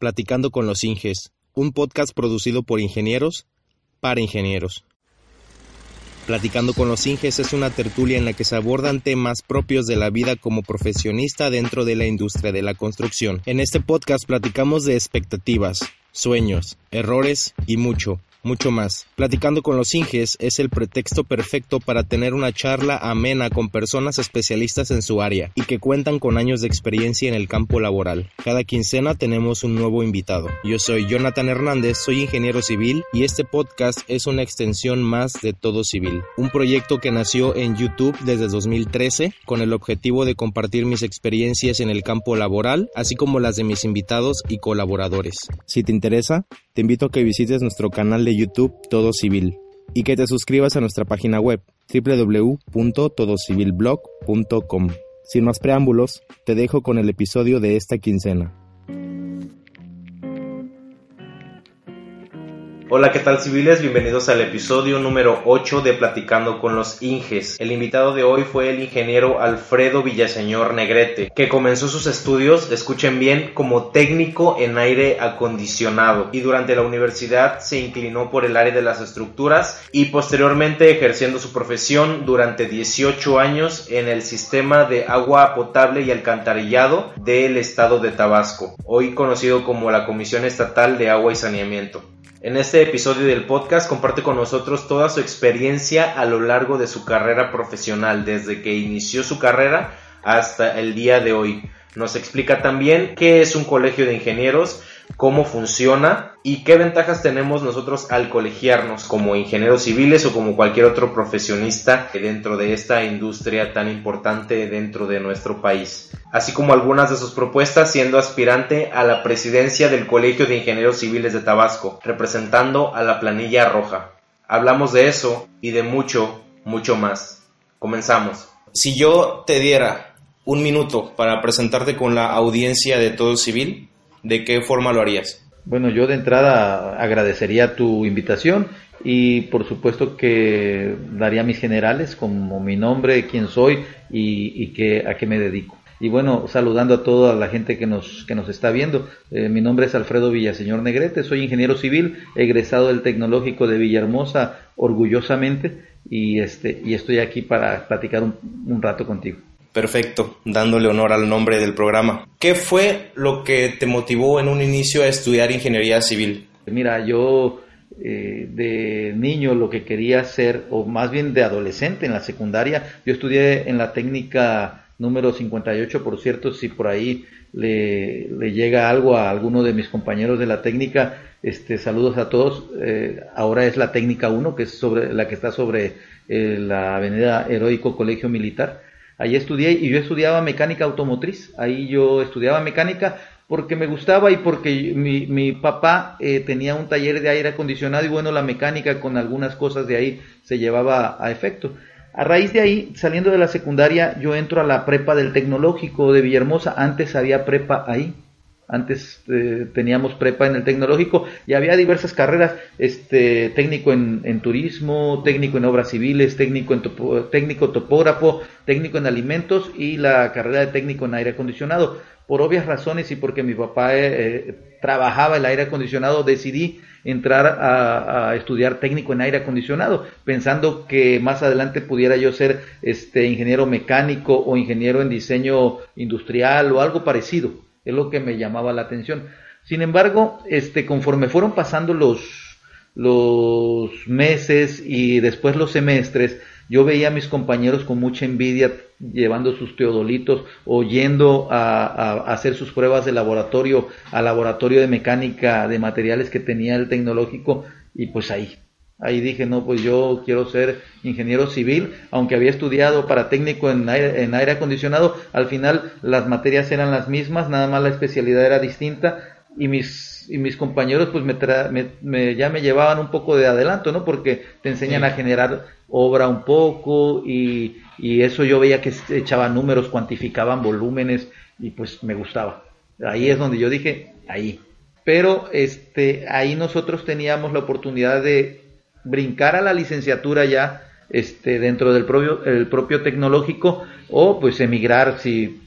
Platicando con los Inges, un podcast producido por ingenieros para ingenieros. Platicando con los Inges es una tertulia en la que se abordan temas propios de la vida como profesionista dentro de la industria de la construcción. En este podcast platicamos de expectativas, sueños, errores y mucho, mucho más. Platicando con los Inges es el pretexto perfecto para tener una charla amena con personas especialistas en su área y que cuentan con años de experiencia en el campo laboral. Cada quincena tenemos un nuevo invitado. Yo soy Jonathan Hernández, soy ingeniero civil y este podcast es una extensión más de Todo Civil, un proyecto que nació en YouTube desde 2013 con el objetivo de compartir mis experiencias en el campo laboral, así como las de mis invitados y colaboradores. Si te interesa, te invito a que visites nuestro canal de YouTube Todo Civil y que te suscribas a nuestra página web www.todocivilblog.com. Sin más preámbulos, te dejo con el episodio de esta quincena. Hola, ¿qué tal civiles? Bienvenidos al episodio número 8 de Platicando con los Inges. El invitado de hoy fue el ingeniero Alfredo Villaseñor Negrete, que comenzó sus estudios, escuchen bien, como técnico en aire acondicionado y durante la universidad se inclinó por el área de las estructuras y posteriormente ejerciendo su profesión durante 18 años en el sistema de agua potable y alcantarillado del estado de Tabasco, hoy conocido como la Comisión Estatal de Agua y Saneamiento. En este episodio del podcast comparte con nosotros toda su experiencia a lo largo de su carrera profesional, desde que inició su carrera hasta el día de hoy. Nos explica también qué es un colegio de ingenieros, cómo funciona y qué ventajas tenemos nosotros al colegiarnos como ingenieros civiles o como cualquier otro profesionista dentro de esta industria tan importante dentro de nuestro país. Así como algunas de sus propuestas siendo aspirante a la presidencia del Colegio de Ingenieros Civiles de Tabasco, representando a la planilla roja. Hablamos de eso y de mucho, mucho más. Comenzamos. Si yo te diera un minuto para presentarte con la audiencia de Todo Civil, ¿de qué forma lo harías? Bueno, yo de entrada agradecería tu invitación y por supuesto que daría mis generales como mi nombre, quién soy y, a qué me dedico. Y bueno, saludando a toda la gente que nos, que nos está viendo. Eh, mi nombre es Alfredo Villaseñor Negrete, soy ingeniero civil, egresado del Tecnológico de Villahermosa orgullosamente y, este, y estoy aquí para platicar un rato contigo. Perfecto, dándole honor al nombre del programa. ¿Qué fue lo que te motivó en un inicio a estudiar ingeniería civil? Mira, yo eh, de niño lo que quería hacer, o más bien de adolescente en la secundaria, yo estudié en la técnica número 58, por cierto, si por ahí le, llega algo a alguno de mis compañeros de la técnica, este, saludos a todos. Eh, ahora es la técnica 1, que es sobre la que está sobre eh, la avenida Heroico Colegio Militar. Ahí estudié y yo estudiaba mecánica automotriz. Ahí yo estudiaba mecánica porque me gustaba y porque mi, mi papá eh, tenía un taller de aire acondicionado y bueno, la mecánica con algunas cosas de ahí se llevaba a efecto. A raíz de ahí, saliendo de la secundaria, yo entro a la prepa del tecnológico de Villahermosa. Antes había prepa ahí. Antes eh, teníamos prepa en el tecnológico y había diversas carreras, este, técnico en, turismo, técnico en obras civiles, técnico, en técnico topógrafo, técnico en alimentos y la carrera de técnico en aire acondicionado. Por obvias razones y porque mi papá eh, eh, trabajaba el aire acondicionado, decidí entrar a, a, estudiar técnico en aire acondicionado, pensando que más adelante pudiera yo ser este ingeniero mecánico o ingeniero en diseño industrial o algo parecido. Es lo que me llamaba la atención. Sin embargo, este, conforme fueron pasando los, los meses y después los semestres, yo veía a mis compañeros con mucha envidia llevando sus teodolitos o yendo a, a, hacer sus pruebas de laboratorio al laboratorio de mecánica de materiales que tenía el tecnológico y pues ahí Ahí dije, no, pues yo quiero ser ingeniero civil, aunque había estudiado para técnico en aire, en aire acondicionado, al final las materias eran las mismas, nada más la especialidad era distinta y mis, y mis compañeros pues me, ya me llevaban un poco de adelanto, ¿no? Porque te enseñan a generar obra un poco y, y eso yo veía que echaban números, cuantificaban volúmenes y pues me gustaba. Ahí es donde yo dije, ahí. Pero este, ahí nosotros teníamos la oportunidad de brincar a la licenciatura ya este, dentro del propio, el propio tecnológico o pues emigrar si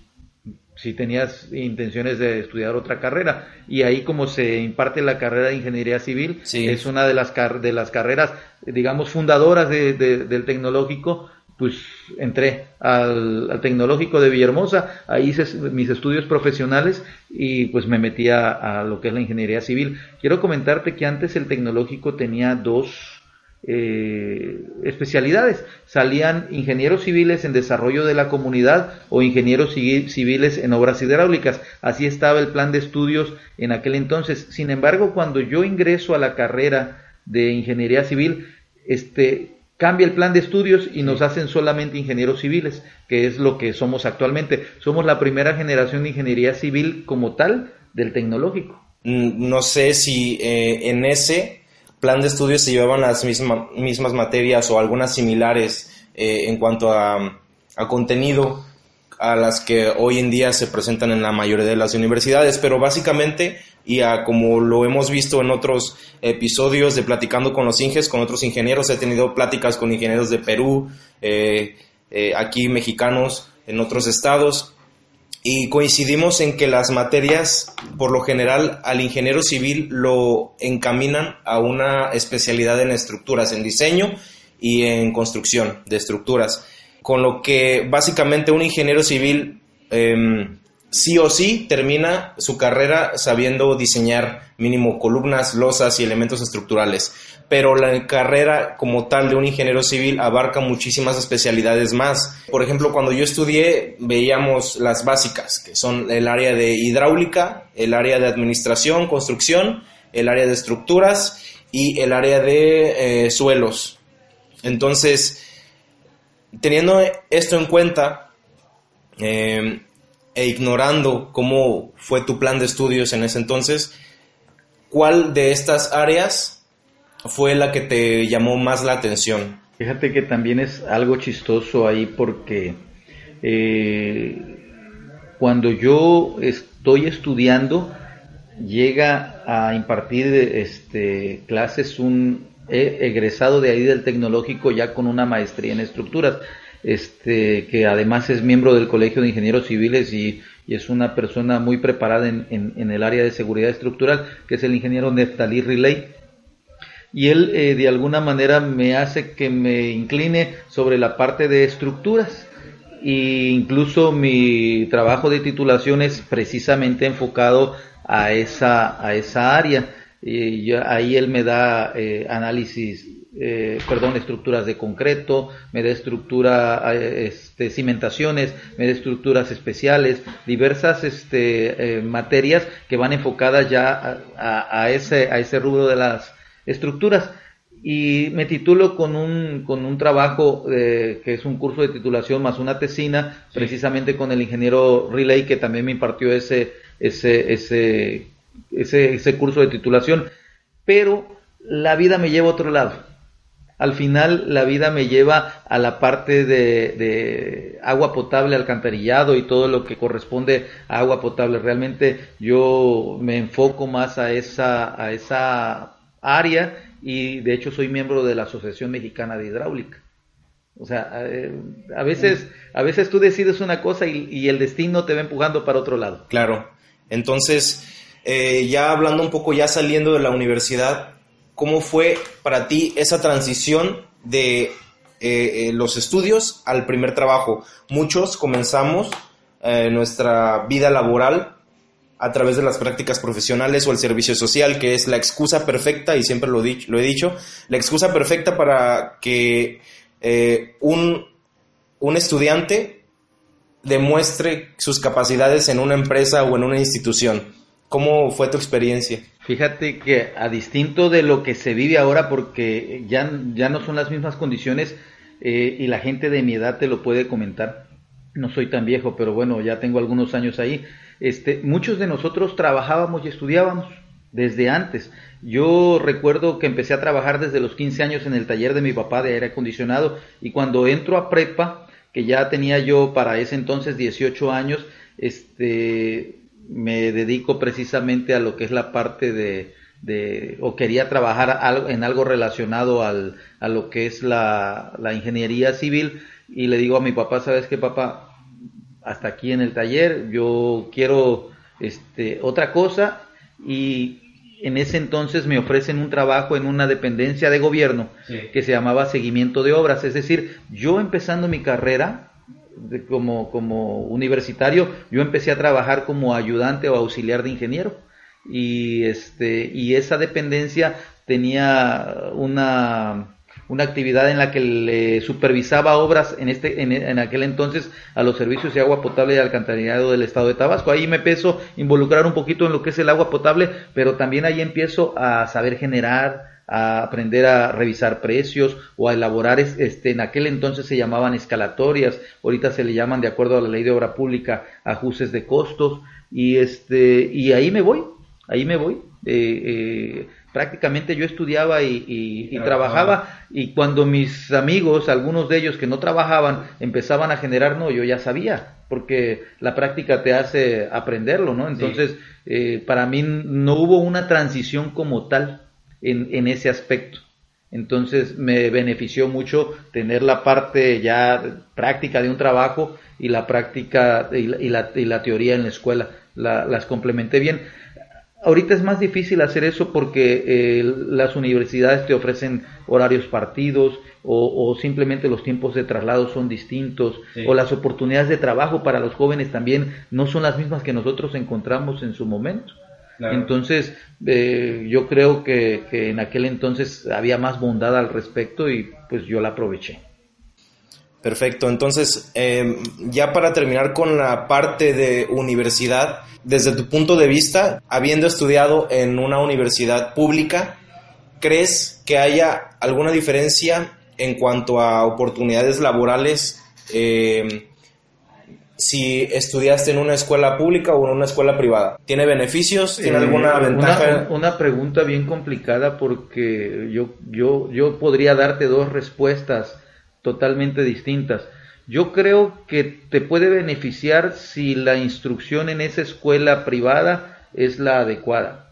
si tenías intenciones de estudiar otra carrera. Y ahí como se imparte la carrera de ingeniería civil, es una de las, de las carreras, digamos, fundadoras del tecnológico, pues entré al, tecnológico de Villahermosa, ahí hice mis estudios profesionales y pues me metí a, lo que es la ingeniería civil. Quiero comentarte que antes el tecnológico tenía dos eh, especialidades. Salían ingenieros civiles en desarrollo de la comunidad o ingenieros civiles en obras hidráulicas. Así estaba el plan de estudios en aquel entonces. Sin embargo, cuando yo ingreso a la carrera de ingeniería civil, este cambia el plan de estudios y nos hacen solamente ingenieros civiles, que es lo que somos actualmente. Somos la primera generación de ingeniería civil como tal del tecnológico. Mm, no sé si eh, en ese plan de estudios se llevaban las mismas materias o algunas similares eh, en cuanto a, a contenido a las que hoy en día se presentan en la mayoría de las universidades, pero básicamente y a, como lo hemos visto en otros episodios de Platicando con los Inges, con otros ingenieros, he tenido pláticas con ingenieros de Perú, eh, eh, aquí mexicanos, en otros estados, y coincidimos en que las materias, por lo general, al ingeniero civil lo encaminan a una especialidad en estructuras, en diseño y en construcción de estructuras, con lo que básicamente un ingeniero civil em, sí o sí termina su carrera sabiendo diseñar mínimo columnas, losas y elementos estructurales. Pero la carrera como tal de un ingeniero civil abarca muchísimas especialidades más. Por ejemplo, cuando yo estudié veíamos las básicas, que son el área de hidráulica, el área de administración, construcción, el área de estructuras y el área de eh, suelos. Entonces, teniendo esto en cuenta, eh, e ignorando cómo fue tu plan de estudios en ese entonces, ¿cuál de estas áreas fue la que te llamó más la atención? Fíjate que también es algo chistoso ahí porque eh, cuando yo estoy estudiando, llega a impartir este, clases un egresado de ahí del tecnológico ya con una maestría en estructuras este, que además es miembro del Colegio de Ingenieros Civiles y, es una persona muy preparada en, el área de seguridad estructural, que es el ingeniero Neftalí Riley. Y él eh, de alguna manera me hace que me incline sobre la parte de estructuras. E incluso mi trabajo de titulación es precisamente enfocado a esa, a esa área. Y ahí él me da eh, análisis eh, perdón, estructuras de concreto, me da estructura, eh, este, cimentaciones, me da estructuras especiales, diversas este, eh, materias que van enfocadas ya a, ese, a ese rubro de las estructuras. Y me titulo con un, con un trabajo que es un curso de titulación más una tesina, precisamente con el ingeniero Relay, que también me impartió ese, ese, ese, ese, curso de titulación. Pero la vida me lleva a otro lado al final la vida me lleva a la parte de, agua potable, alcantarillado y todo lo que corresponde a agua potable. Realmente yo me enfoco más a esa, a esa área y de hecho soy miembro de la Asociación Mexicana de Hidráulica. O sea, eh, a, veces, a veces tú decides una cosa y, el destino te va empujando para otro lado. Claro. Entonces, eh, ya hablando un poco, ya saliendo de la universidad, ¿Cómo fue para ti esa transición de eh, eh, los estudios al primer trabajo? Muchos comenzamos nuestra vida laboral a través de las prácticas profesionales o el servicio social, que es la excusa perfecta, y siempre lo, lo he dicho, la excusa perfecta para que un, un estudiante demuestre sus capacidades en una empresa o en una institución. ¿Cómo fue tu experiencia? Fíjate que a distinto de lo que se vive ahora, porque ya, ya no son las mismas condiciones eh, y la gente de mi edad te lo puede comentar. No soy tan viejo, pero bueno, ya tengo algunos años ahí. Este, muchos de nosotros trabajábamos y estudiábamos desde antes. Yo recuerdo que empecé a trabajar desde los 15 años en el taller de mi papá de aire acondicionado y cuando entro a prepa, que ya tenía yo para ese entonces 18 años, este, me dedico precisamente a lo que es la parte de, de o quería trabajar en algo relacionado al, a lo que es la, la, ingeniería civil y le digo a mi papá, ¿sabes qué papá? hasta aquí en el taller, yo quiero este, otra cosa y en ese entonces me ofrecen un trabajo en una dependencia de gobierno que se llamaba seguimiento de obras, es decir, yo empezando mi carrera como, como universitario, yo empecé a trabajar como ayudante o auxiliar de ingeniero y este y esa dependencia tenía una una actividad en la que le supervisaba obras en este en, aquel entonces a los servicios de agua potable y alcantarillado del estado de Tabasco. Ahí me empiezo a involucrar un poquito en lo que es el agua potable, pero también ahí empiezo a saber generar, a aprender a revisar precios o a elaborar, este, en aquel entonces se llamaban escalatorias, ahorita se le llaman de acuerdo a la ley de obra pública ajustes de costos y este y ahí me voy, ahí me voy. Eh, eh, prácticamente yo estudiaba y, trabajaba y cuando mis amigos, algunos de ellos que no trabajaban, empezaban a generar, no, yo ya sabía, porque la práctica te hace aprenderlo, ¿no? Entonces, eh, para mí no hubo una transición como tal en, en ese aspecto. Entonces me benefició mucho tener la parte ya práctica de un trabajo y la práctica y la, y la, teoría en la escuela. las complementé bien. Ahorita es más difícil hacer eso porque eh, las universidades te ofrecen horarios partidos o, simplemente los tiempos de traslado son distintos o las oportunidades de trabajo para los jóvenes también no son las mismas que nosotros encontramos en su momento. Entonces, eh, yo creo que, que en aquel entonces había más bondad al respecto y pues yo la aproveché. Perfecto, entonces em, ya para terminar con la parte de universidad, desde tu punto de vista, habiendo estudiado en una universidad pública, ¿crees que haya alguna diferencia en cuanto a oportunidades laborales em, si estudiaste en una escuela pública o en una escuela privada? ¿Tiene beneficios? ¿Tiene alguna ventaja? Una, una, pregunta bien complicada porque yo, yo, yo podría darte dos respuestas totalmente distintas. Yo creo que te puede beneficiar si la instrucción en esa escuela privada es la adecuada.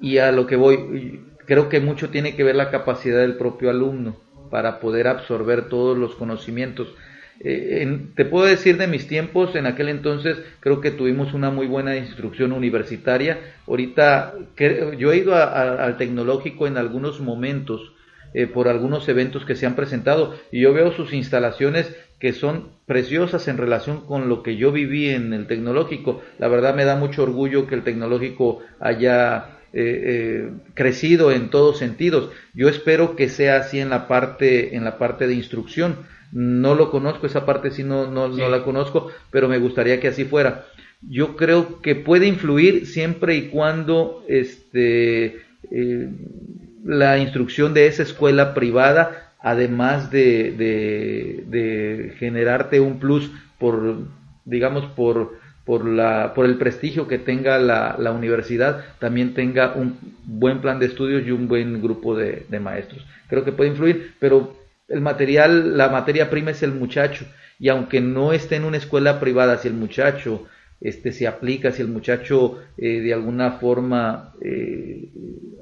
Y a lo que voy, creo que mucho tiene que ver la capacidad del propio alumno para poder absorber todos los conocimientos. Eh, te puedo decir de mis tiempos, en aquel entonces creo que tuvimos una muy buena instrucción universitaria. Ahorita yo he ido al tecnológico en algunos momentos eh, por algunos eventos que se han presentado y yo veo sus instalaciones que son preciosas en relación con lo que yo viví en el tecnológico. La verdad me da mucho orgullo que el tecnológico haya eh, eh, crecido en todos sentidos. Yo espero que sea así en la parte, en la parte de instrucción. No lo conozco, esa parte sí no, no, no la conozco, pero me gustaría que así fuera. Yo creo que puede influir siempre y cuando este, la instrucción de esa escuela privada, además de, de, generarte un plus por, digamos, por, por, la, por el prestigio que tenga la, la, universidad, también tenga un buen plan de estudios y un buen grupo de, de maestros. Creo que puede influir, pero el material, la materia prima es el muchacho. Y aunque no esté en una escuela privada, si el muchacho este, se aplica, si el muchacho eh, de alguna forma eh,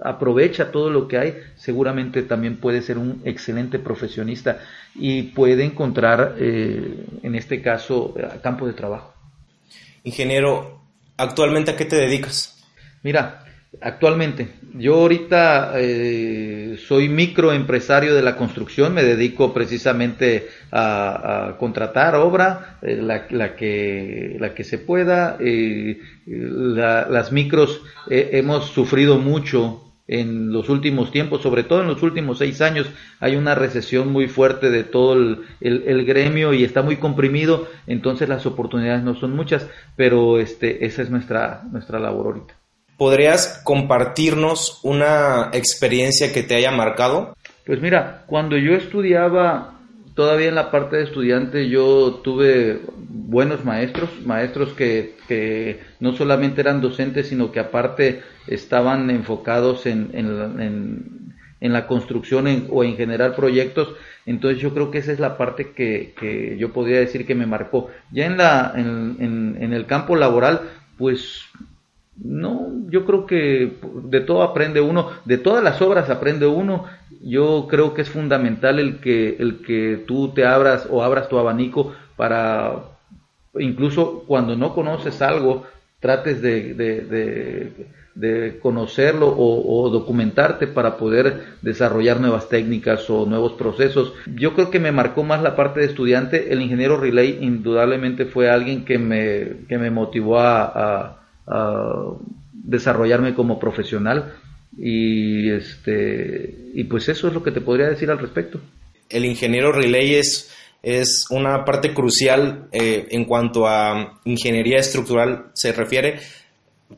aprovecha todo lo que hay, seguramente también puede ser un excelente profesionista y puede encontrar, eh, en este caso, campo de trabajo. Ingeniero, ¿actualmente a qué te dedicas? Mira, Actualmente, yo ahorita eh, soy microempresario de la construcción, me dedico precisamente a, contratar obra, eh, la, que, la que se pueda. Eh, las micros hemos sufrido mucho en los últimos tiempos, sobre todo en los últimos seis años, hay una recesión muy fuerte de todo el, el, gremio y está muy comprimido, entonces las oportunidades no son muchas, pero este, esa es nuestra, nuestra labor ahorita. ¿Podrías compartirnos una experiencia que te haya marcado? Pues mira, cuando yo estudiaba, todavía en la parte de estudiante, yo tuve buenos maestros, maestros que, no solamente eran docentes, sino que aparte estaban enfocados en, en, la construcción o en generar proyectos. Entonces yo creo que esa es la parte que, que yo podría decir que me marcó. Ya en, la, en el campo laboral, pues no, yo creo que de todo aprende uno, de todas las obras aprende uno. Yo creo que es fundamental el que el que tú te abras o abras tu abanico para incluso cuando no conoces algo, trates de, de, conocerlo o, documentarte para poder desarrollar nuevas técnicas o nuevos procesos. Yo creo que me marcó más la parte de estudiante. El ingeniero Relay indudablemente fue alguien que me, que me motivó a, desarrollarme como profesional y este y pues eso es lo que te podría decir al respecto. El ingeniero Relay es es una parte crucial eh, en cuanto a ingeniería estructural se refiere,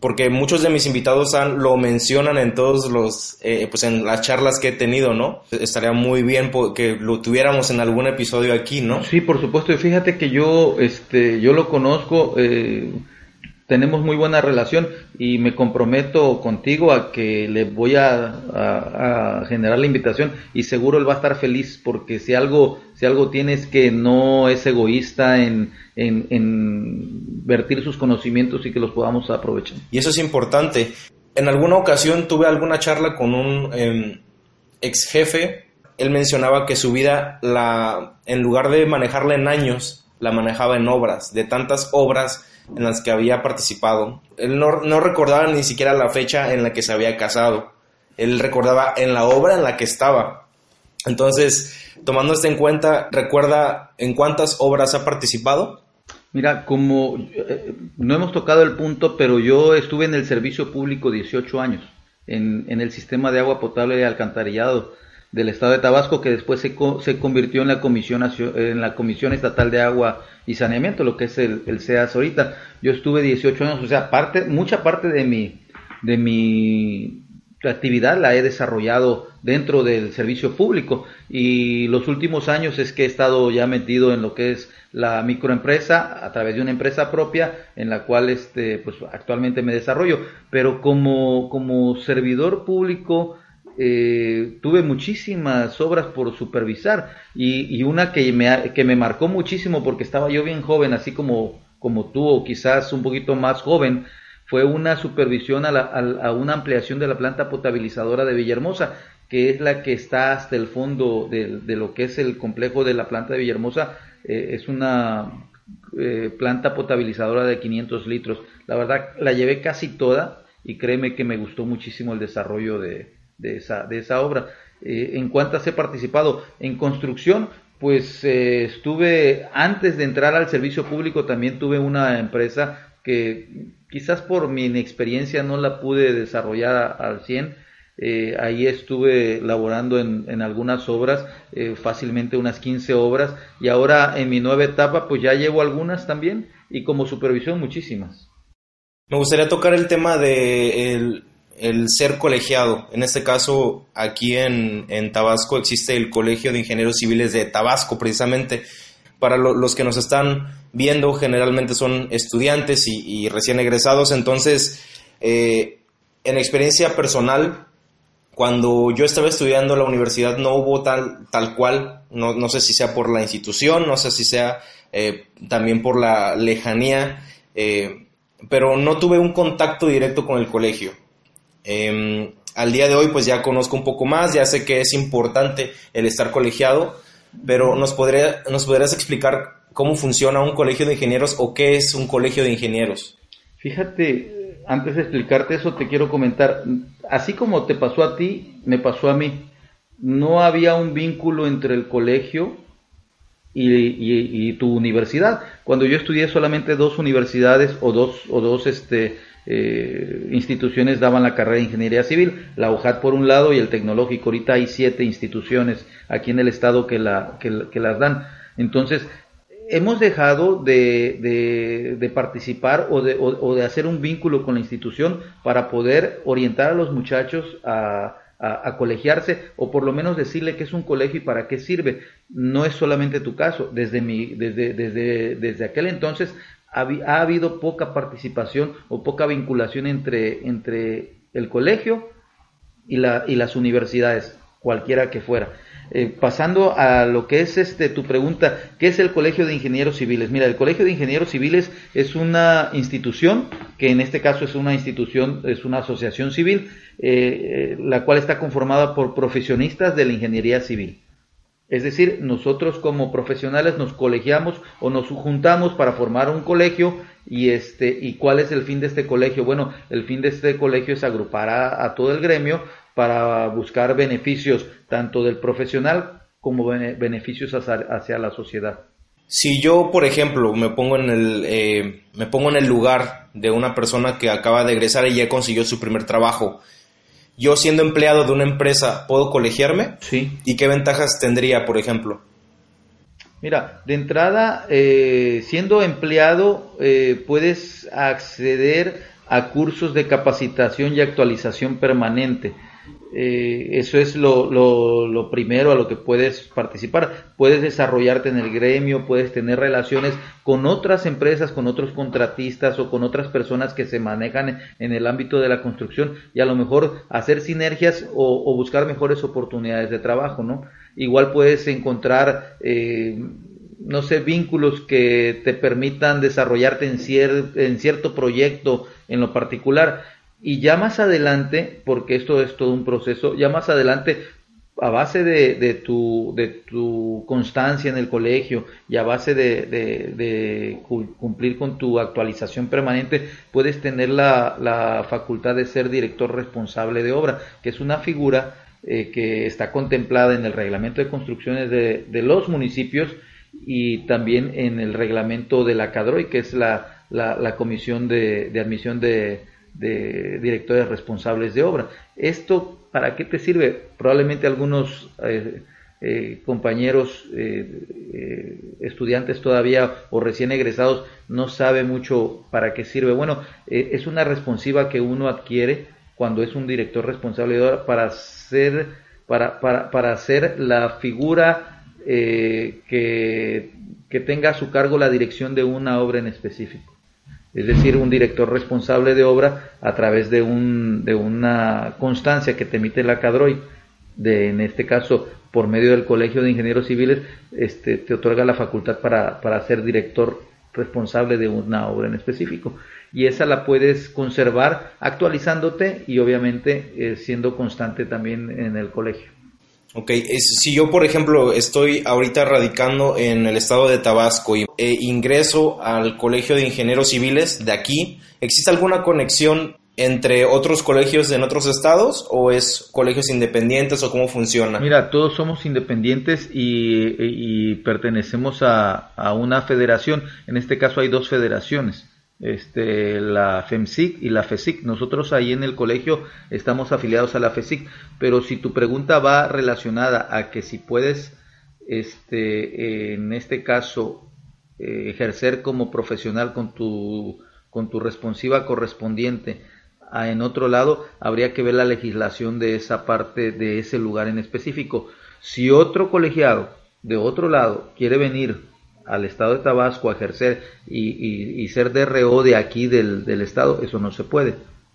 porque muchos de mis invitados han, lo mencionan en todos los, eh, pues en las charlas que he tenido, ¿no? Estaría muy bien que lo tuviéramos en algún episodio aquí, ¿no? Sí, por supuesto. Y fíjate que yo, este, yo lo conozco. Eh, tenemos muy buena relación y me comprometo contigo a que le voy a, generar la invitación y seguro él va a estar feliz porque si algo si algo tienes que no es egoísta en, en, vertir sus conocimientos y que los podamos aprovechar. Y eso es importante. En alguna ocasión tuve alguna charla con un em, ex jefe. Él mencionaba que su vida, la, en lugar de manejarla en años, la manejaba en obras, de tantas obras en las que había participado. Él no, recordaba ni siquiera la fecha en la que se había casado. Él recordaba en la obra en la que estaba. Entonces, tomando esto en cuenta, ¿recuerda en cuántas obras ha participado? Mira, como eh, no hemos tocado el punto, pero yo estuve en el servicio público 18 años, en, en el sistema de agua potable y alcantarillado del Estado de Tabasco, que después se, se convirtió en la, Comisión, en la Comisión Estatal de Agua y Saneamiento, lo que es el, el CEAS ahorita. Yo estuve 18 años, o sea, parte, mucha parte de mi, de mi actividad la he desarrollado dentro del servicio público y los últimos años es que he estado ya metido en lo que es la microempresa a través de una empresa propia en la cual este pues actualmente me desarrollo pero como como servidor público eh, tuve muchísimas obras por supervisar y, una que me, que me marcó muchísimo porque estaba yo bien joven, así como, como tú o quizás un poquito más joven, fue una supervisión a, a, una ampliación de la planta potabilizadora de Villahermosa, que es la que está hasta el fondo de, de lo que es el complejo de la planta de Villahermosa. Eh, es una eh, planta potabilizadora de 500 litros. La verdad, la llevé casi toda y créeme que me gustó muchísimo el desarrollo de, de esa, de esa obra. Eh, ¿En cuántas he participado? En construcción, pues eh, estuve, antes de entrar al servicio público, también tuve una empresa que quizás por mi inexperiencia no la pude desarrollar al 100. Eh, ahí estuve laborando en, en algunas obras, fácilmente unas 15 obras, y ahora en mi nueva etapa pues ya llevo algunas también, y como supervisión muchísimas. Me gustaría tocar el tema de el ser colegiado. En este caso, aquí en, Tabasco existe el Colegio de Ingenieros Civiles de Tabasco, precisamente. Para los que nos están viendo, generalmente son estudiantes y, recién egresados. Entonces, eh, en experiencia personal, cuando yo estaba estudiando en la universidad no hubo tal, tal cual, no, no sé si sea por la institución, no sé si sea eh, también por la lejanía, eh, pero no tuve un contacto directo con el colegio. Em, al día de hoy pues ya conozco un poco más, ya sé que es importante el estar colegiado, pero ¿nos, podría, ¿nos podrías explicar cómo funciona un colegio de ingenieros o qué es un colegio de ingenieros? Fíjate, antes de explicarte eso te quiero comentar, así como te pasó a ti, me pasó a mí. No había un vínculo entre el colegio y, y, tu universidad. Cuando yo estudié solamente dos universidades o dos, o dos este, eh, instituciones daban la carrera de ingeniería civil, la UJAT por un lado y el tecnológico. Ahorita hay siete instituciones aquí en el estado que, la, que, las dan. Entonces, hemos dejado de, participar o de, o, de, hacer un vínculo con la institución para poder orientar a los muchachos a, a, colegiarse o por lo menos decirle que es un colegio y para qué sirve. No es solamente tu caso. Desde, mi, desde, desde, desde aquel entonces ha, habido poca participación o poca vinculación entre, entre el colegio y, la, y las universidades, cualquiera que fuera. Eh, pasando a lo que es este tu pregunta, ¿qué es el Colegio de Ingenieros Civiles? Mira, el Colegio de Ingenieros Civiles es una institución que en este caso es una institución, es una asociación civil, eh, eh, la cual está conformada por profesionistas de la ingeniería civil. Es decir, nosotros como profesionales nos colegiamos o nos juntamos para formar un colegio y este y cuál es el fin de este colegio. Bueno, el fin de este colegio es agrupar a, todo el gremio para buscar beneficios tanto del profesional como beneficios hacia, la sociedad. Si yo, por ejemplo, me pongo en el eh, me pongo en el lugar de una persona que acaba de egresar y ya consiguió su primer trabajo yo siendo empleado de una empresa, ¿puedo colegiarme? Sí. ¿Y qué ventajas tendría, por ejemplo? Mira, de entrada, eh, siendo empleado, eh, puedes acceder a cursos de capacitación y actualización permanente. Eh, eso es lo, lo, primero a lo que puedes participar. Puedes desarrollarte en el gremio, puedes tener relaciones con otras empresas, con otros contratistas o con otras personas que se manejan en el ámbito de la construcción y a lo mejor hacer sinergias o, buscar mejores oportunidades de trabajo, ¿no? Igual puedes encontrar eh, no sé, vínculos que te permitan desarrollarte en, en cierto proyecto en lo particular y ya más adelante, porque esto es todo un proceso, ya más adelante a base de, tu, de tu constancia en el colegio y a base de, cumplir con tu actualización permanente, puedes tener la, facultad de ser director responsable de obra, que es una figura eh, que está contemplada en el reglamento de construcciones de, los municipios y también en el reglamento de la CADROI, que es la, la comisión de admisión de de directores responsables de obra. ¿Esto para qué te sirve? Probablemente algunos eh, eh, compañeros, eh, estudiantes todavía o recién egresados no saben mucho para qué sirve. Bueno, es una responsiva que uno adquiere cuando es un director responsable de obra para ser, para, para, para ser la figura que, que tenga a su cargo la dirección de una obra en específico es decir, un director responsable de obra a través de, un, de una constancia que te emite la CADROI, de, en este caso por medio del Colegio de Ingenieros Civiles, este, te otorga la facultad para, ser director responsable de una obra en específico. Y esa la puedes conservar actualizándote y obviamente eh, siendo constante también en el colegio. Ok, si yo por ejemplo estoy ahorita radicando en el estado de Tabasco y e ingreso al Colegio de Ingenieros Civiles de aquí, ¿existe alguna conexión entre otros colegios en otros estados o es colegios independientes o cómo funciona? Mira, todos somos independientes y, pertenecemos a, a, una federación. En este caso hay dos federaciones este, la FEMSIC y la FESIC. Nosotros ahí en el colegio estamos afiliados a la FESIC, pero si tu pregunta va relacionada a que si puedes, este, en este caso, eh, ejercer como profesional con tu, con tu responsiva correspondiente a, en otro lado, habría que ver la legislación de esa parte, de ese lugar en específico. Si otro colegiado de otro lado quiere venir al estado de Tabasco a ejercer y, y, ser DRO de aquí del, del, estado, eso no se puede.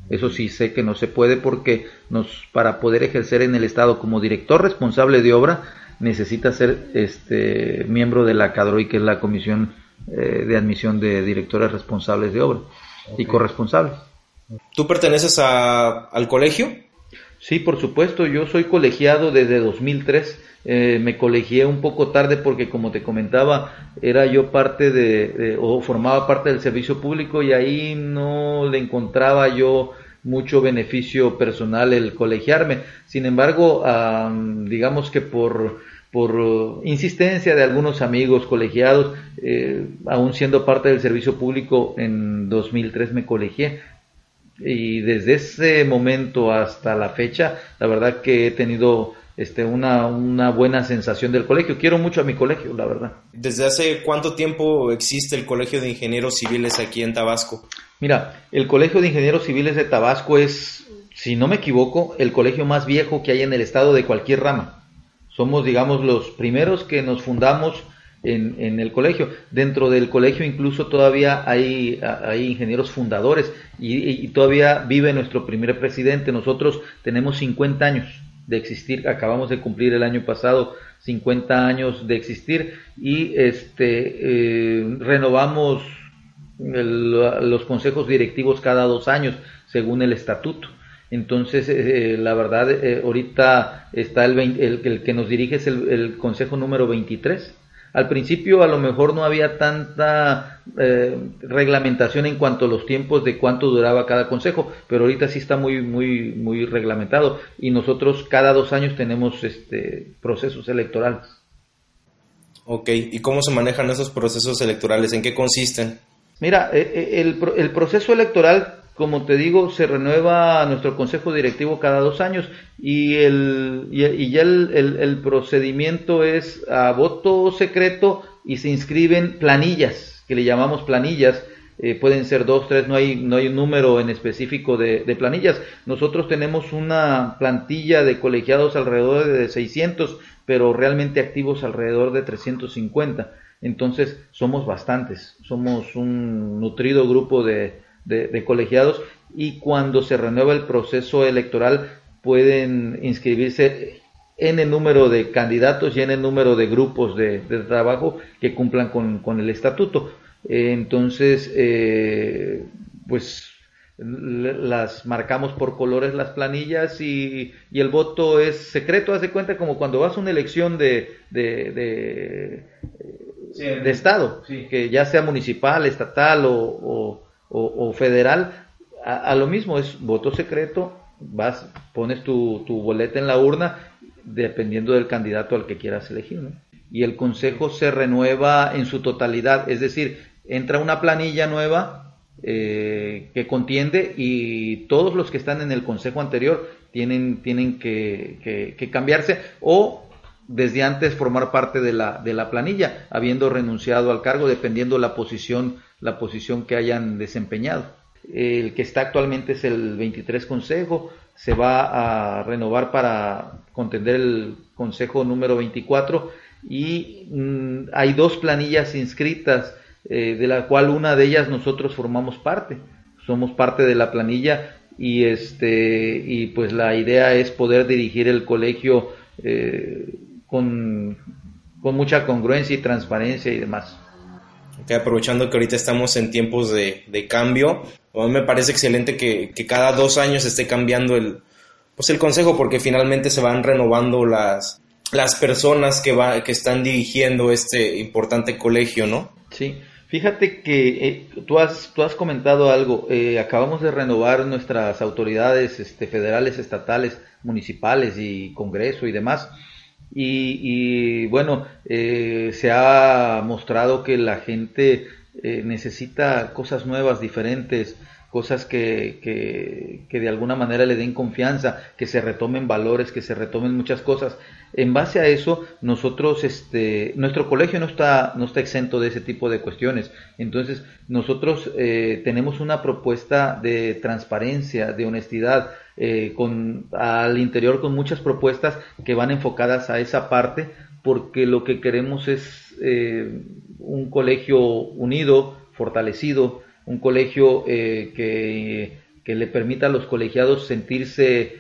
Eso sí sé que no se puede porque nos, para poder ejercer en el estado como director responsable de obra necesita ser este miembro de la CADROI, que es la comisión eh, de admisión de directores responsables de obra y corresponsables. ¿Tú perteneces a, al colegio? Sí, por supuesto, yo soy colegiado desde 2003 eh, me colegié un poco tarde porque como te comentaba era yo parte de, o formaba parte del servicio público y ahí no le encontraba yo mucho beneficio personal el colegiarme sin embargo digamos que por por insistencia de algunos amigos colegiados, eh, aún siendo parte del servicio público, en 2003 me colegié. Y desde ese momento hasta la fecha, la verdad que he tenido este, una, una buena sensación del colegio. Quiero mucho a mi colegio, la verdad. ¿Desde hace cuánto tiempo existe el Colegio de Ingenieros Civiles aquí en Tabasco? Mira, el Colegio de Ingenieros Civiles de Tabasco es, si no me equivoco, el colegio más viejo que hay en el estado de cualquier rama. Somos, digamos, los primeros que nos fundamos en, en, el colegio. Dentro del colegio incluso todavía hay, hay ingenieros fundadores y, y, todavía vive nuestro primer presidente. Nosotros tenemos 50 años de existir. Acabamos de cumplir el año pasado 50 años de existir y este eh, renovamos los consejos directivos cada dos años según el estatuto. Entonces, eh, la verdad, eh, ahorita está el, el, que nos dirige es el, el consejo número 23 al principio a lo mejor no había tanta eh, reglamentación en cuanto a los tiempos de cuánto duraba cada consejo, pero ahorita sí está muy muy muy reglamentado y nosotros cada dos años tenemos este procesos electorales. Ok, ¿y cómo se manejan esos procesos electorales? ¿En qué consisten? Mira, eh, eh, el, el proceso electoral como te digo, se renueva nuestro consejo directivo cada dos años y, el, y, ya el, procedimiento es a voto secreto y se inscriben planillas, que le llamamos planillas. Eh, pueden ser dos, tres, no hay, no hay un número en específico de, de, planillas. Nosotros tenemos una plantilla de colegiados alrededor de 600, pero realmente activos alrededor de 350. Entonces somos bastantes, somos un nutrido grupo de, de, colegiados y cuando se renueva el proceso electoral pueden inscribirse en el número de candidatos y en el número de grupos de, trabajo que cumplan con, el estatuto. entonces, eh, pues las marcamos por colores las planillas y, el voto es secreto, haz de cuenta como cuando vas a una elección de, de, de, Estado, que ya sea municipal, estatal o o, federal, a, lo mismo es voto secreto, vas, pones tu, tu, boleta en la urna dependiendo del candidato al que quieras elegir. Y el consejo se renueva en su totalidad, es decir, entra una planilla nueva eh, que contiende y todos los que están en el consejo anterior tienen, tienen que, que, cambiarse o desde antes formar parte de la, de la planilla, habiendo renunciado al cargo, dependiendo la posición la posición que hayan desempeñado. El que está actualmente es el 23 Consejo, se va a renovar para contender el Consejo número 24 y mm, hay dos planillas inscritas, eh, de la cual una de ellas nosotros formamos parte, somos parte de la planilla y este y pues la idea es poder dirigir el colegio eh, con, con mucha congruencia y transparencia y demás aprovechando que ahorita estamos en tiempos de, cambio, a mí me parece excelente que, cada dos años esté cambiando el, pues el consejo porque finalmente se van renovando las, las personas que, va, que están dirigiendo este importante colegio, ¿no? Sí, fíjate que eh, tú, has, tú has comentado algo, eh, acabamos de renovar nuestras autoridades este, federales, estatales, municipales y Congreso y demás. Y, bueno, eh, se ha mostrado que la gente eh, necesita cosas nuevas, diferentes, cosas que, que, que, de alguna manera le den confianza, que se retomen valores, que se retomen muchas cosas. En base a eso, nosotros, este, nuestro colegio no está, no está exento de ese tipo de cuestiones. Entonces, nosotros eh, tenemos una propuesta de transparencia, de honestidad, eh, con, al interior con muchas propuestas que van enfocadas a esa parte, porque lo que queremos es eh, un colegio unido, fortalecido, un colegio eh, que, que, le permita a los colegiados sentirse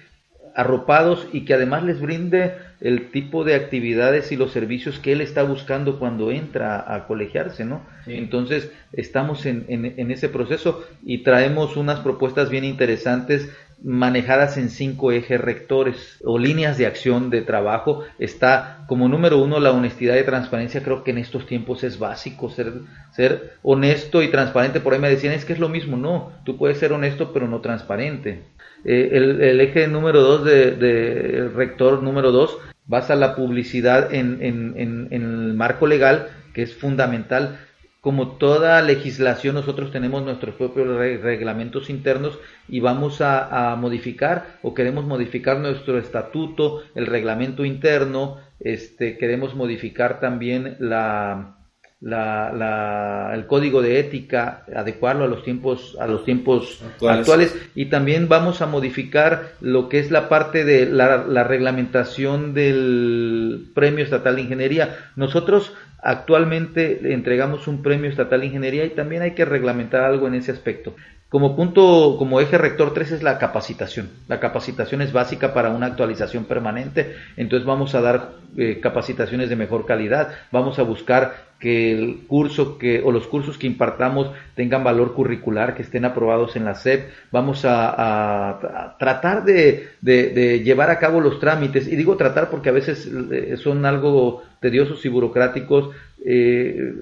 arropados y que además les brinde el tipo de actividades y los servicios que él está buscando cuando entra a colegiarse, ¿no? Entonces estamos en, en, ese proceso y traemos unas propuestas bien interesantes manejadas en cinco ejes rectores o líneas de acción de trabajo. Está como número uno la honestidad y transparencia. Creo que en estos tiempos es básico ser, ser honesto y transparente. Por ahí me decían, es que es lo mismo. No, tú puedes ser honesto pero no transparente. Eh, el, eje número dos de, rector número dos basa la publicidad en, en, en el marco legal que es fundamental como toda legislación, nosotros tenemos nuestros propios reglamentos internos y vamos a, modificar o queremos modificar nuestro estatuto, el reglamento interno, este, queremos modificar también la, la, el código de ética, adecuarlo a los tiempos, a los tiempos actuales. y también vamos a modificar lo que es la parte de la, la reglamentación del premio estatal de ingeniería. Nosotros Actualmente entregamos un premio estatal de ingeniería y también hay que reglamentar algo en ese aspecto. Como punto, como eje rector 3 es la capacitación. La capacitación es básica para una actualización permanente, entonces vamos a dar eh, capacitaciones de mejor calidad, vamos a buscar que el curso que o los cursos que impartamos tengan valor curricular, que estén aprobados en la SEP. Vamos a, tratar de, de, llevar a cabo los trámites, y digo tratar porque a veces eh, son algo tediosos y burocráticos, eh,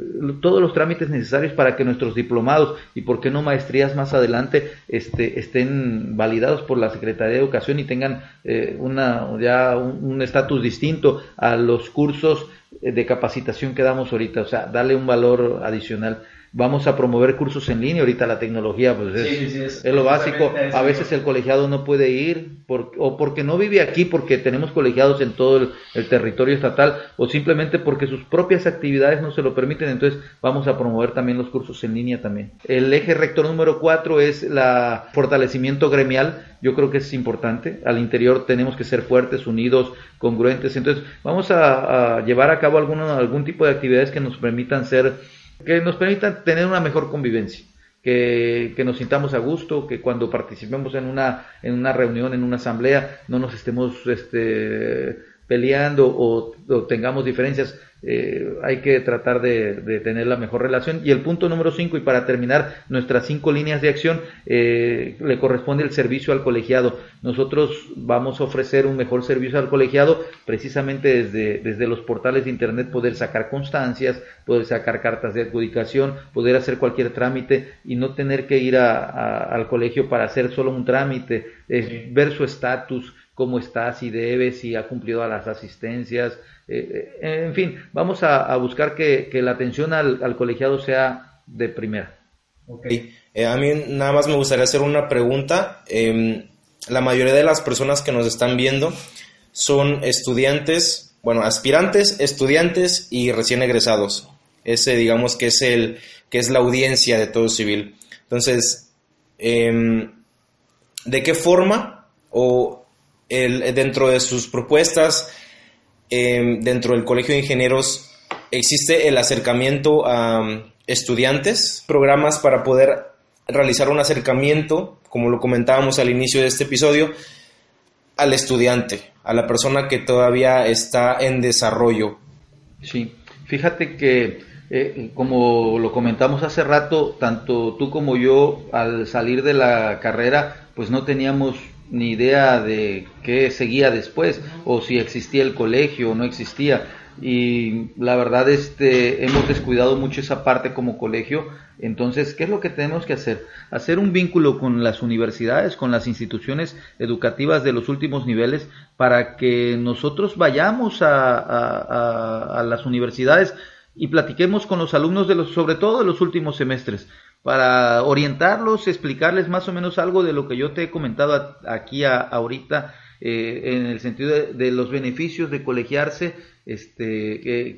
todos los trámites necesarios para que nuestros diplomados y por qué no maestrías más adelante este, estén validados por la Secretaría de Educación y tengan eh, una, ya un estatus distinto a los cursos de capacitación que damos ahorita, o sea, darle un valor adicional vamos a promover cursos en línea, ahorita la tecnología pues es, es, lo básico, a veces el colegiado no puede ir por, o porque no vive aquí, porque tenemos colegiados en todo el, territorio estatal, o simplemente porque sus propias actividades no se lo permiten, entonces vamos a promover también los cursos en línea también. El eje rector número cuatro es la fortalecimiento gremial, yo creo que es importante, al interior tenemos que ser fuertes, unidos, congruentes, entonces vamos a, a llevar a cabo alguno, algún tipo de actividades que nos permitan ser que nos permitan tener una mejor convivencia. Que, que, nos sintamos a gusto, que cuando participemos en una, en una reunión, en una asamblea, no nos estemos este, peleando o, tengamos diferencias, eh, hay que tratar de, tener la mejor relación. Y el punto número cinco, y para terminar nuestras cinco líneas de acción, eh, le corresponde el servicio al colegiado. Nosotros vamos a ofrecer un mejor servicio al colegiado precisamente desde, desde los portales de Internet, poder sacar constancias, poder sacar cartas de adjudicación, poder hacer cualquier trámite y no tener que ir al colegio para hacer solo un trámite, ver su estatus, cómo está, si debe, si ha cumplido a las asistencias, eh, eh, en fin, vamos a, buscar que, la atención al, colegiado sea de primera. Okay. Eh, a mí nada más me gustaría hacer una pregunta. Em, la mayoría de las personas que nos están viendo son estudiantes, bueno, aspirantes, estudiantes y recién egresados. Ese, digamos, que es el, que es la audiencia de todo civil. Entonces, em, ¿de qué forma o dentro de sus propuestas, em, dentro del Colegio de Ingenieros, existe el acercamiento a um, estudiantes, programas para poder realizar un acercamiento, como lo comentábamos al inicio de este episodio, al estudiante, a la persona que todavía está en desarrollo. Sí, fíjate que eh, como lo comentamos hace rato, tanto tú como yo al salir de la carrera, pues no teníamos ni idea de qué seguía después o si existía el colegio o no existía. Y la verdad este hemos descuidado mucho esa parte como colegio. Entonces qué es lo que tenemos que hacer hacer un vínculo con las universidades con las instituciones educativas de los últimos niveles para que nosotros vayamos a, a, a las universidades y platiquemos con los alumnos de los sobre todo de los últimos semestres para orientarlos, explicarles más o menos algo de lo que yo te he comentado aquí ahorita eh, en el sentido de, los beneficios de colegiarse, este, que,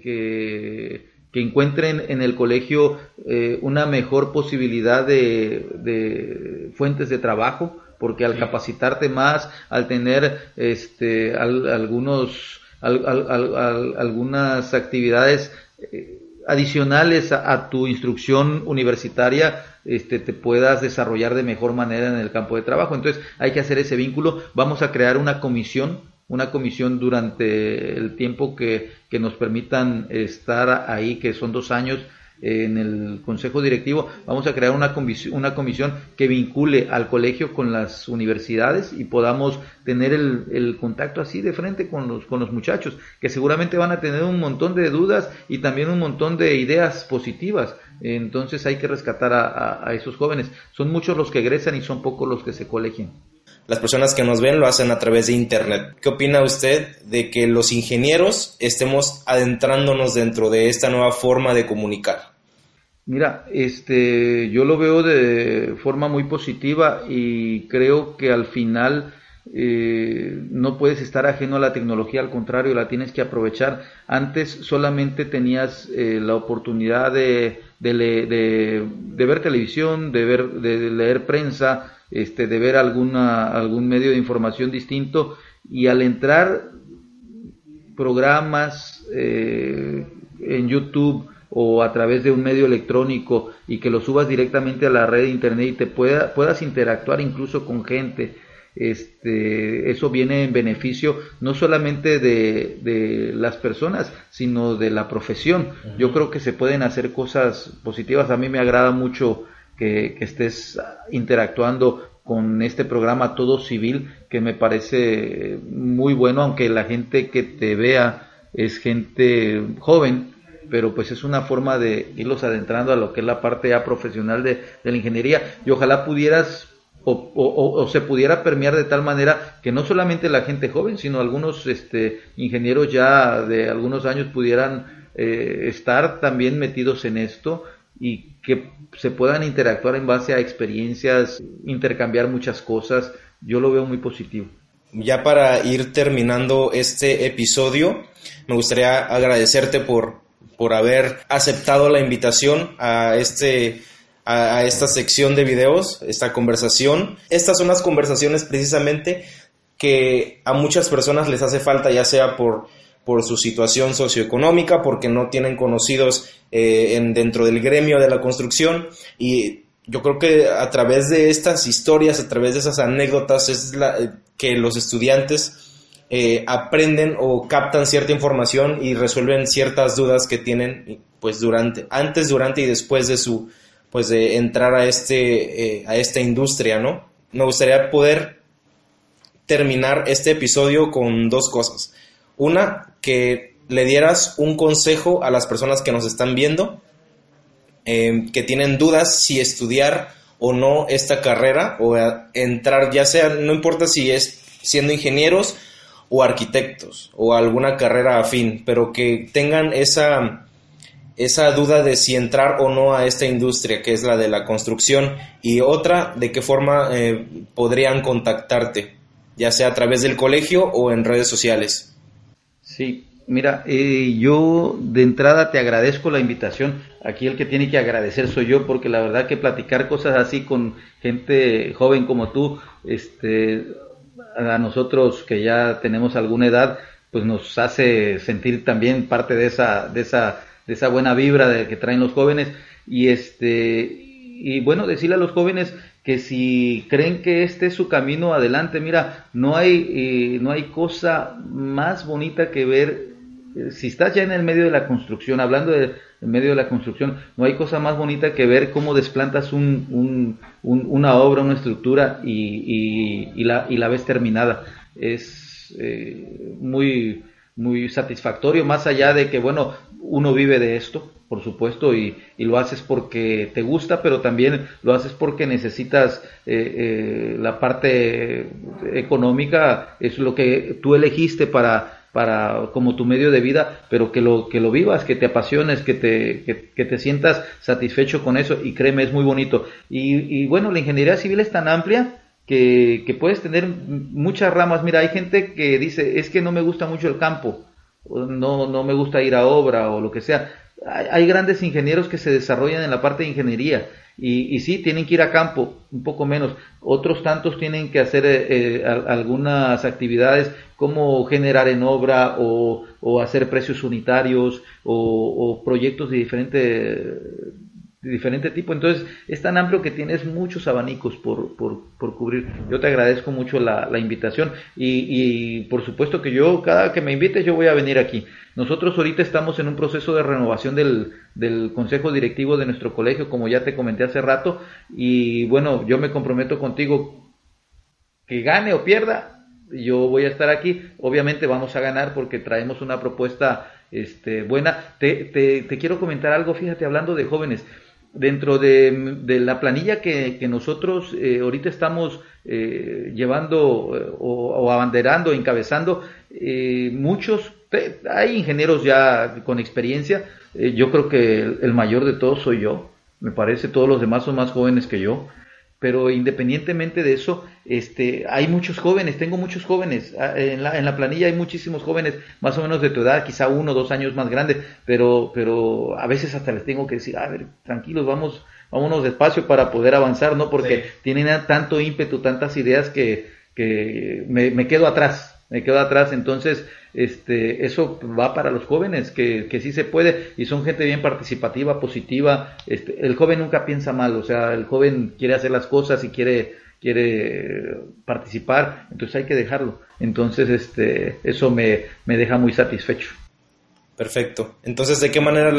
que, encuentren en el colegio eh, una mejor posibilidad de, fuentes de trabajo, porque al capacitarte más, al tener este, algunos, algunas actividades, eh, adicionales a, tu instrucción universitaria este, te puedas desarrollar de mejor manera en el campo de trabajo. Entonces hay que hacer ese vínculo. Vamos a crear una comisión, una comisión durante el tiempo que, que nos permitan estar ahí, que son dos años en el consejo directivo vamos a crear una comisión, una comisión que vincule al colegio con las universidades y podamos tener el, el, contacto así de frente con los, con los muchachos, que seguramente van a tener un montón de dudas y también un montón de ideas positivas. Entonces hay que rescatar a, a, esos jóvenes. Son muchos los que egresan y son pocos los que se colegian. Las personas que nos ven lo hacen a través de Internet. ¿Qué opina usted de que los ingenieros estemos adentrándonos dentro de esta nueva forma de comunicar? Mira, este, yo lo veo de forma muy positiva y creo que al final eh, no puedes estar ajeno a la tecnología, al contrario, la tienes que aprovechar. Antes solamente tenías eh, la oportunidad de, de, de, ver televisión, de, ver, de leer prensa, este, de ver alguna, algún medio de información distinto y al entrar programas eh, en YouTube, o a través de un medio electrónico y que lo subas directamente a la red de internet y te pueda, puedas interactuar incluso con gente este, eso viene en beneficio no solamente de, de las personas, sino de la profesión. Yo creo que se pueden hacer cosas positivas. A mí me agrada mucho que, que estés interactuando con este programa Todo Civil, que me parece muy bueno, aunque la gente que te vea es gente joven, pero pues es una forma de irlos adentrando a lo que es la parte ya profesional de, la ingeniería y ojalá pudieras o, o, se pudiera permear de tal manera que no solamente la gente joven, sino algunos este, ingenieros ya de algunos años pudieran eh, estar también metidos en esto y que se puedan interactuar en base a experiencias, intercambiar muchas cosas, yo lo veo muy positivo. Ya para ir terminando este episodio, me gustaría agradecerte por, por haber aceptado la invitación a este a, esta sección de videos, esta conversación. Estas son las conversaciones precisamente que a muchas personas les hace falta, ya sea por por su situación socioeconómica, porque no tienen conocidos eh, en, dentro del gremio de la construcción y yo creo que a través de estas historias, a través de esas anécdotas, es la, eh, que los estudiantes eh, aprenden o captan cierta información y resuelven ciertas dudas que tienen pues durante, antes, durante y después de su pues de entrar a este a esta industria, ¿no? Me gustaría poder terminar este episodio con dos cosas. Una, que le dieras un consejo a las personas que nos están viendo, em, que tienen dudas si estudiar o no esta carrera o entrar, ya sea, no importa si es siendo ingenieros o arquitectos o alguna carrera afín, pero que tengan esa, esa duda de si entrar o no a esta industria que es la de la construcción y otra de qué forma eh, podrían contactarte, ya sea a través del colegio o en redes sociales. Sí, mira, eh, yo de entrada te agradezco la invitación. Aquí el que tiene que agradecer soy yo, porque la verdad que platicar cosas así con gente joven como tú, este, a nosotros que ya tenemos alguna edad, pues nos hace sentir también parte de esa, de esa, de esa buena vibra de que traen los jóvenes. Y este, y bueno, decirle a los jóvenes que si creen que este es su camino adelante, mira, no hay, eh, no hay cosa más bonita que ver, eh, si estás ya en el medio de la construcción, hablando del medio de la construcción, no hay cosa más bonita que ver cómo desplantas un, una obra, una estructura y, y, la, y la ves terminada. Es eh, muy, muy satisfactorio, más allá de que, bueno, uno vive de esto, por supuesto, y, lo haces porque te gusta, pero también lo haces porque necesitas eh, eh, la parte económica, es lo que tú elegiste para, para como tu medio de vida, pero que lo, que lo vivas, que te apasiones, que te, que, te sientas satisfecho con eso, y créeme, es muy bonito. Y, y bueno, la ingeniería civil es tan amplia que, que puedes tener muchas ramas. Mira, hay gente que dice, es que no me gusta mucho el campo, no, no me gusta ir a obra o lo que sea hay, grandes ingenieros que se desarrollan en la parte de ingeniería y, y, sí, tienen que ir a campo, un poco menos. Otros tantos tienen que hacer eh, eh, algunas actividades como generar en obra o, o hacer precios unitarios o, o proyectos de diferente de diferente tipo. Entonces, es tan amplio que tienes muchos abanicos por, por, por cubrir. Yo te agradezco mucho la, invitación y, y, por supuesto que yo, cada que me invites, yo voy a venir aquí. Nosotros ahorita estamos en un proceso de renovación del, del consejo directivo de nuestro colegio, como ya te comenté hace rato, y bueno, yo me comprometo contigo que gane o pierda, yo voy a estar aquí. Obviamente vamos a ganar porque traemos una propuesta este, buena. Te, te, te quiero comentar algo, fíjate, hablando de jóvenes dentro de, de, la planilla que, nosotros eh, ahorita estamos eh, llevando eh, o, o, abanderando, encabezando, muchos, hay ingenieros ya con experiencia, yo creo que el, el, mayor de todos soy yo, me parece, todos los demás son más jóvenes que yo, pero independientemente de eso, este, hay muchos jóvenes, tengo muchos jóvenes, ah, en la, en la planilla hay muchísimos jóvenes, más o menos de tu edad, quizá uno o dos años más grandes, pero, pero a veces hasta les tengo que decir, a ver, tranquilos, vamos, vámonos despacio para poder avanzar, ¿no? Porque tienen tanto ímpetu, tantas ideas que, que me, me quedo atrás, me quedo atrás, entonces este, eso va para los jóvenes, que, que sí se puede, y son gente bien participativa, positiva, este, el joven nunca piensa mal, o sea, el joven quiere hacer las cosas y quiere, quiere participar, entonces hay que dejarlo. Entonces, este, eso me, me deja muy satisfecho. Perfecto. Entonces, ¿de qué manera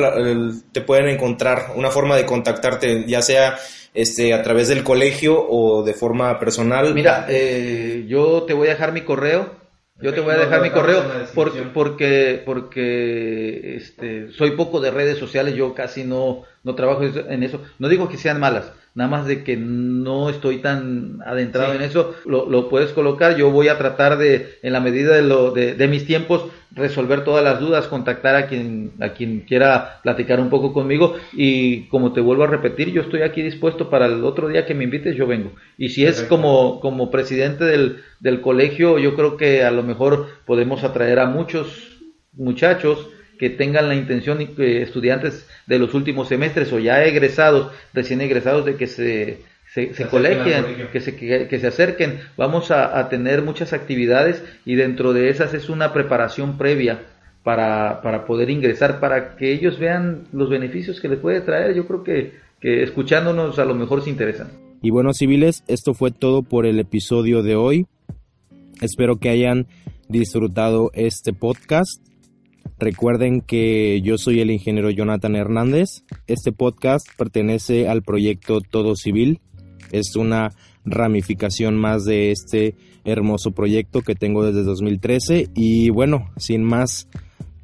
te pueden encontrar? Una forma de contactarte, ya sea este, a través del colegio o de forma personal. Mira, eh, yo te voy a dejar mi correo. Yo te voy a dejar mi correo porque porque porque este, soy poco de redes sociales, yo casi no no trabajo en eso. No digo que sean malas, nada más de que no estoy tan adentrado en eso, lo, lo, puedes colocar. Yo voy a tratar de, en la medida de, lo, de, de, mis tiempos, resolver todas las dudas, contactar a quien, a quien quiera platicar un poco conmigo. Y como te vuelvo a repetir, yo estoy aquí dispuesto para el otro día que me invites, yo vengo. Y si es como, como presidente del, del colegio, yo creo que a lo mejor podemos atraer a muchos muchachos que tengan la intención, eh, estudiantes de los últimos semestres o ya egresados, recién egresados, de que se, se, se colegien, que se, que, se acerquen. Vamos a, tener muchas actividades y dentro de esas es una preparación previa para, para poder ingresar, para que ellos vean los beneficios que les puede traer. Yo creo que, que escuchándonos a lo mejor se interesan. Y bueno, civiles, esto fue todo por el episodio de hoy. Espero que hayan disfrutado este podcast. Recuerden que yo soy el ingeniero Jonathan Hernández. Este podcast pertenece al proyecto Todo Civil. Es una ramificación más de este hermoso proyecto que tengo desde 2013. Y bueno, sin más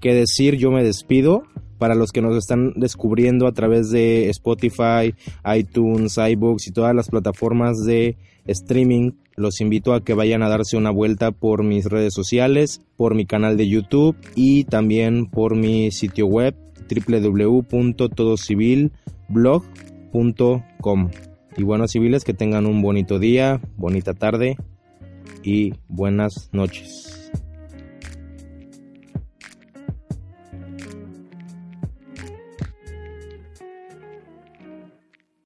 que decir, yo me despido. Para los que nos están descubriendo a través de Spotify, iTunes, iBooks y todas las plataformas de streaming, los invito a que vayan a darse una vuelta por mis redes sociales, por mi canal de YouTube y también por mi sitio web www.todocivilblog.com. Y buenos civiles que tengan un bonito día, bonita tarde y buenas noches.